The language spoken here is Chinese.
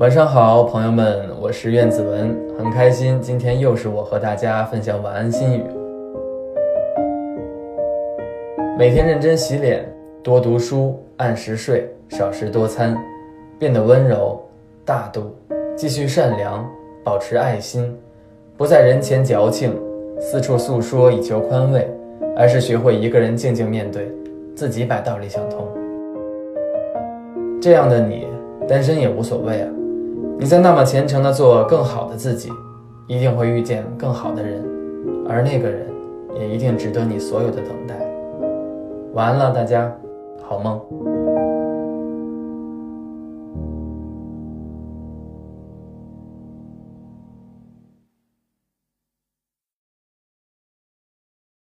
晚上好，朋友们，我是苑子文，很开心今天又是我和大家分享晚安心语。每天认真洗脸，多读书，按时睡，少食多餐，变得温柔大度，继续善良，保持爱心，不在人前矫情，四处诉说以求宽慰，而是学会一个人静静面对，自己把道理想通。这样的你，单身也无所谓啊。你在那么虔诚的做更好的自己，一定会遇见更好的人，而那个人也一定值得你所有的等待。晚安了，大家，好梦。